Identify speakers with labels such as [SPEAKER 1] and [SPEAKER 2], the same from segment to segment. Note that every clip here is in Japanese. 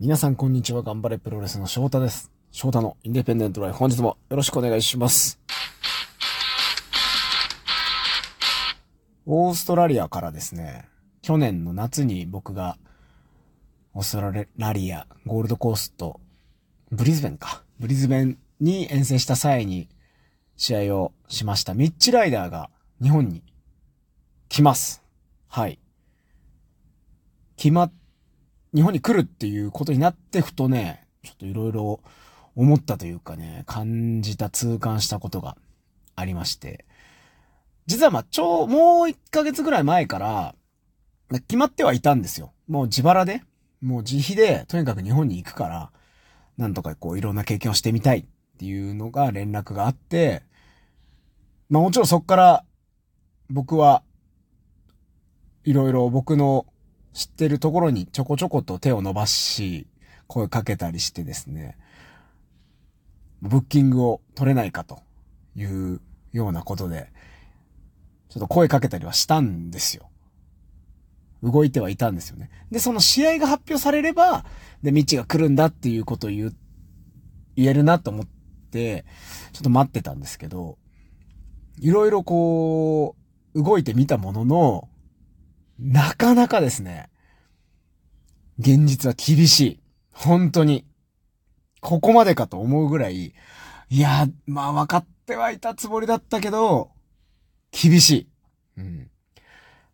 [SPEAKER 1] 皆さんこんにちは。頑張れプロレスの翔太です。翔太のインディペンデントライフ。本日もよろしくお願いします。オーストラリアからですね、去年の夏に僕がオーストラリア、ゴールドコースト、ブリズベンか。ブリズベンに遠征した際に試合をしました。ミッチライダーが日本に来ます。はい。決まっ、日本に来るっていうことになってふとね、ちょっといろいろ思ったというかね、感じた、痛感したことがありまして。実はまあ、ちょ、もう1ヶ月ぐらい前から、決まってはいたんですよ。もう自腹で、もう自費で、とにかく日本に行くから、なんとかこういろんな経験をしてみたいっていうのが連絡があって、まあもちろんそっから、僕は、いろいろ僕の知ってるところにちょこちょこと手を伸ばし、声かけたりしてですね、ブッキングを取れないかというようなことで、ちょっと声かけたりはしたんですよ。動いてはいたんですよね。で、その試合が発表されれば、で、ミッチが来るんだっていうことを言う、言えるなと思って、ちょっと待ってたんですけど、いろいろこう、動いてみたものの、なかなかですね、現実は厳しい。本当に。ここまでかと思うぐらい、いや、まあ分かってはいたつもりだったけど、厳しい。うん。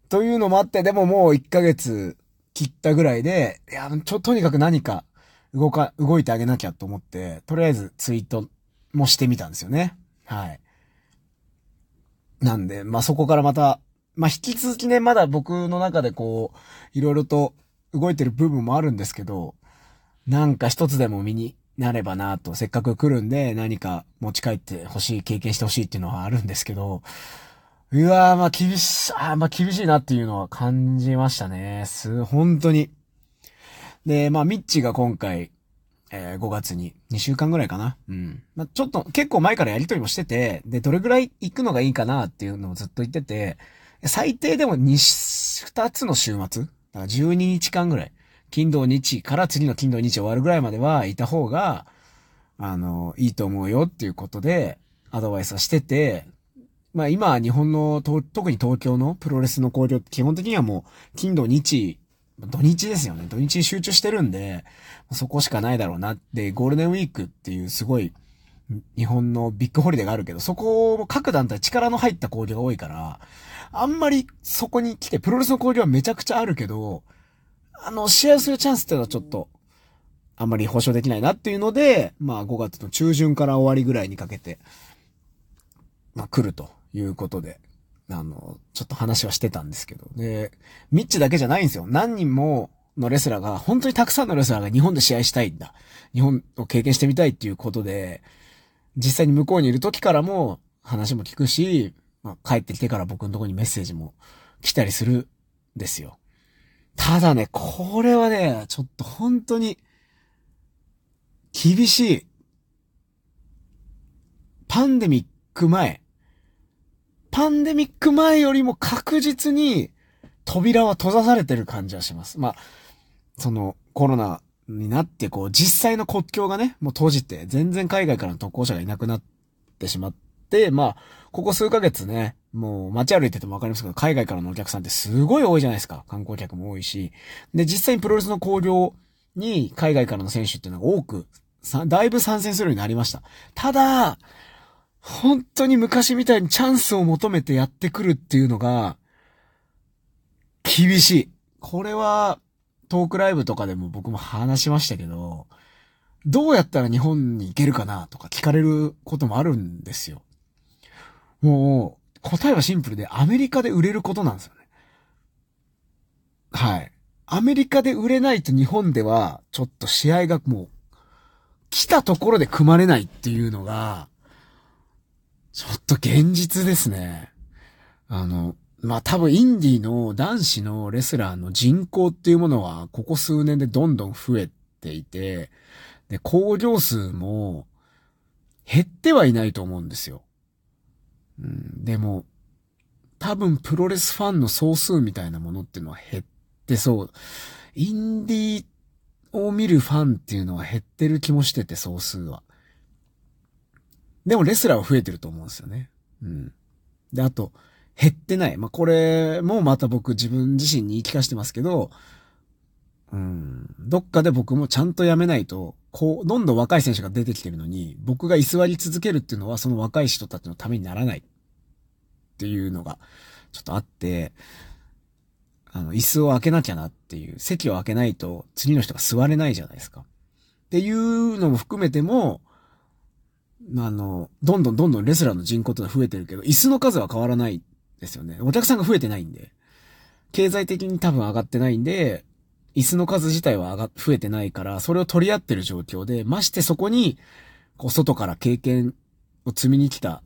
[SPEAKER 1] というのもあって、でももう1ヶ月切ったぐらいで、いや、ちょ、とにかく何か動か、動いてあげなきゃと思って、とりあえずツイートもしてみたんですよね。はい。なんで、まあ、そこからまた、まあ、引き続きね、まだ僕の中でこう、いろいろと動いてる部分もあるんですけど、なんか一つでも身になればなと、せっかく来るんで何か持ち帰ってほしい、経験してほしいっていうのはあるんですけど、うわー、ま厳し、あま厳しいなっていうのは感じましたね。す、本当に。で、まあミッチが今回、えー5月に2週間ぐらいかな。うん。まあちょっと結構前からやりとりもしてて、で、どれぐらい行くのがいいかなっていうのをずっと言ってて、最低でも 2, 2つの週末？だから12日間ぐらい。金土日から次の金土日終わるぐらいまではいた方が、あの、いいと思うよっていうことで、アドバイスはしてて、まあ今、日本の、特に東京のプロレスの交流って基本的にはもう、金土日、土日ですよね。土日に集中してるんで、そこしかないだろうなって、ゴールデンウィークっていうすごい、日本のビッグホリデーがあるけど、そこも各団体力の入った興行が多いから、あんまりそこに来て、プロレスの興行はめちゃくちゃあるけど、あの、試合するチャンスっていうのはちょっと、あんまり保証できないなっていうので、まあ5月の中旬から終わりぐらいにかけて、まあ来るということで、あの、ちょっと話はしてたんですけど。で、ミッチだけじゃないんですよ。何人ものレスラーが、本当にたくさんのレスラーが日本で試合したいんだ。日本を経験してみたいっていうことで、実際に向こうにいる時からも話も聞くし、帰ってきてから僕のとこにメッセージも来たりするんですよ。ただね、これはね、ちょっと本当に、厳しい。パンデミック前。パンデミック前よりも確実に扉は閉ざされてる感じはします。まあ、そのコロナになってこう実際の国境がね、もう閉じて全然海外からの渡航者がいなくなってしまって、まあ、ここ数ヶ月ね、もう街歩いててもわかりますけど、海外からのお客さんってすごい多いじゃないですか。観光客も多いし。で、実際にプロレスの興行に海外からの選手っていうのが多く、だいぶ参戦するようになりました。ただ、本当に昔みたいにチャンスを求めてやってくるっていうのが、厳しい。これは、トークライブとかでも僕も話しましたけど、どうやったら日本に行けるかなとか聞かれることもあるんですよ。もう、答えはシンプルで、アメリカで売れることなんですよね。はい。アメリカで売れないと日本では、ちょっと試合がもう、来たところで組まれないっていうのが、ちょっと現実ですね。あの、まあ、多分インディの男子のレスラーの人口っていうものは、ここ数年でどんどん増えていて、で、工業数も減ってはいないと思うんですよ。うん、でも、多分プロレスファンの総数みたいなものっていうのは減ってそう。インディを見るファンっていうのは減ってる気もしてて、総数は。でもレスラーは増えてると思うんですよね。うん。で、あと、減ってない。まあ、これもまた僕自分自身に言い聞かせてますけど、うん、どっかで僕もちゃんとやめないと、こう、どんどん若い選手が出てきてるのに、僕が居座り続けるっていうのはその若い人たちのためにならないっていうのがちょっとあって、あの、椅子を開けなきゃなっていう、席を開けないと次の人が座れないじゃないですか。っていうのも含めても、あの、どんどんどんどんレスラーの人口って増えてるけど、椅子の数は変わらないですよね。お客さんが増えてないんで。経済的に多分上がってないんで、椅子の数自体は上が、増えてないから、それを取り合ってる状況で、ましてそこに、こう、外から経験を積みに来た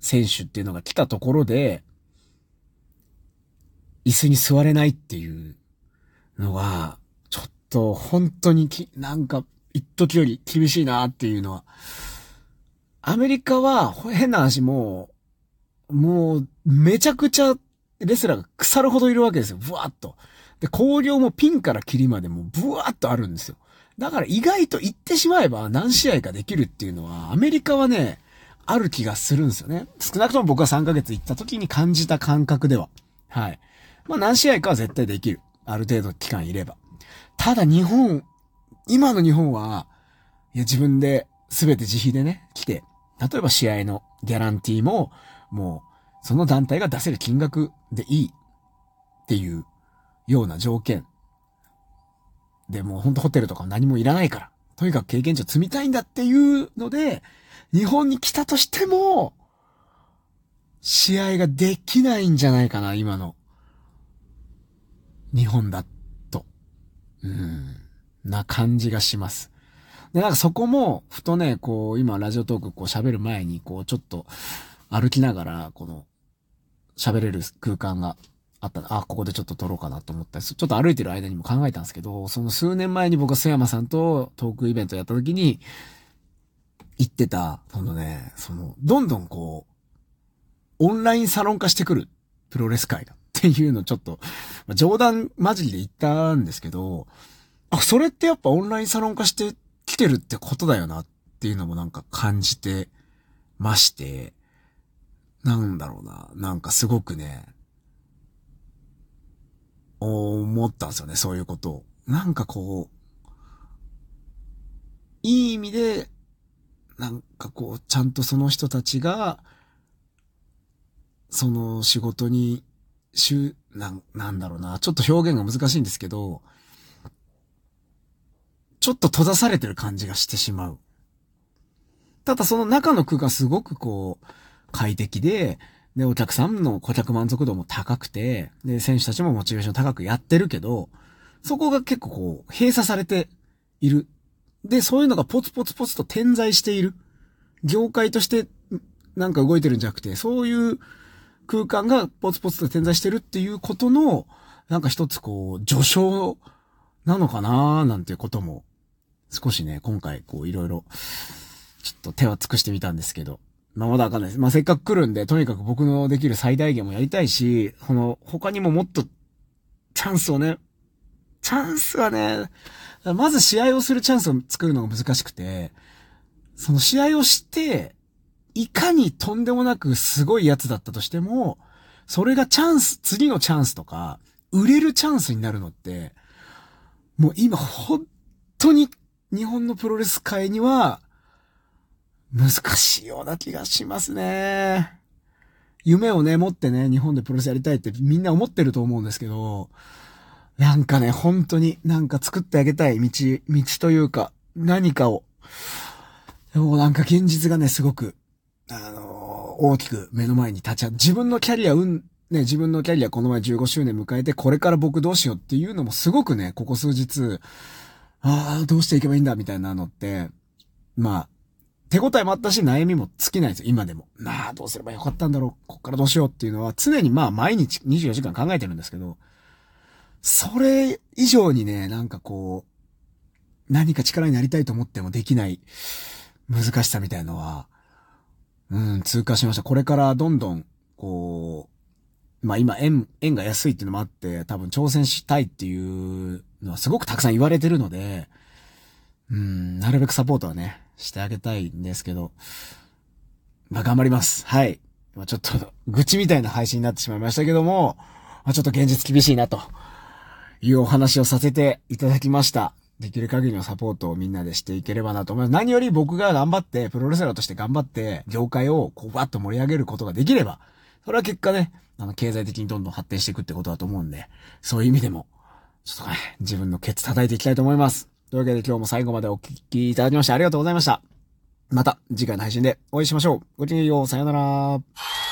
[SPEAKER 1] 選手っていうのが来たところで、椅子に座れないっていうのは、ちょっと本当にき、なんか、一時より厳しいなっていうのは、アメリカは変な話ももう、めちゃくちゃレスラーが腐るほどいるわけですよ。ブワーっと。で、工業もピンからキリまでもブワーっとあるんですよ。だから意外と言ってしまえば何試合かできるっていうのは、アメリカはね、ある気がするんですよね。少なくとも僕は3ヶ月行った時に感じた感覚では。はい。まあ何試合かは絶対できる。ある程度期間いれば。ただ日本、今の日本は、いや自分で全て自費でね、来て、例えば試合のギャランティーも、もう、その団体が出せる金額でいいっていうような条件。で、もうほんとホテルとか何もいらないから、とにかく経験値を積みたいんだっていうので、日本に来たとしても、試合ができないんじゃないかな、今の。日本だと。うん。な感じがします。で、なんかそこも、ふとね、こう、今ラジオトークこう喋る前に、こう、ちょっと、歩きながら、この、喋れる空間があったあ、ここでちょっと撮ろうかなと思ったり、ちょっと歩いてる間にも考えたんですけど、その数年前に僕は須山さんとトークイベントやった時に、言ってた、そのね、その、どんどんこう、オンラインサロン化してくる、プロレス界が。っていうのちょっと、冗談マジで言ったんですけど、あ、それってやっぱオンラインサロン化してきてるってことだよなっていうのもなんか感じてまして、なんだろうな。なんかすごくね、思ったんですよね、そういうことを。なんかこう、いい意味で、なんかこう、ちゃんとその人たちが、その仕事に、しゅ、な、なんだろうな。ちょっと表現が難しいんですけど、ちょっと閉ざされてる感じがしてしまう。ただその中の空間すごくこう、快適で、で、お客さんの顧客満足度も高くて、で、選手たちもモチベーション高くやってるけど、そこが結構こう、閉鎖されている。で、そういうのがポツポツポツと点在している。業界としてなんか動いてるんじゃなくて、そういう空間がポツポツと点在してるっていうことの、なんか一つこう、序章なのかなーなんていうことも、少しね、今回こういろいろ、ちょっと手は尽くしてみたんですけど、まあ、まだわかんないです。まあ、せっかく来るんで、とにかく僕のできる最大限もやりたいし、この、他にももっと、チャンスをね、チャンスはね、まず試合をするチャンスを作るのが難しくて、その試合をして、いかにとんでもなくすごいやつだったとしても、それがチャンス、次のチャンスとか、売れるチャンスになるのって、もう今本当に日本のプロレス界には、難しいような気がしますね。夢をね、持ってね、日本でプロレスやりたいってみんな思ってると思うんですけど、なんかね、本当になんか作ってあげたい道、道というか、何かを。でもなんか現実がね、すごく、あのー、大きく目の前に立ち会う。自分のキャリア、うん、ね、自分のキャリアこの前15周年迎えて、これから僕どうしようっていうのもすごくね、ここ数日、ああ、どうしていけばいいんだみたいなのって、まあ、手応えもあったし、悩みも尽きないですよ、今でも。なあ、どうすればよかったんだろう、こっからどうしようっていうのは、常にまあ、毎日24時間考えてるんですけど、それ以上にね、なんかこう、何か力になりたいと思ってもできない難しさみたいのは、うん、通過しました。これからどんどん、こうまあ今円、円が安いっていうのもあって、多分挑戦したいっていうのはすごくたくさん言われてるので、うん、なるべくサポートはね、してあげたいんですけど、まあ頑張ります。はい。まあちょっと、愚痴みたいな配信になってしまいましたけども、まあちょっと現実厳しいなと、いうお話をさせていただきました。できる限りのサポートをみんなでしていければなと思います。何より僕が頑張って、プロレスラーとして頑張って、業界をこうバッと盛り上げることができれば、それは結果ね、あの、経済的にどんどん発展していくってことだと思うんで、そういう意味でも、ちょっとね、自分のケツ叩いていきたいと思います。というわけで今日も最後までお聴きいただきましてありがとうございました。また次回の配信でお会いしましょう。ごきげんよう。さよなら。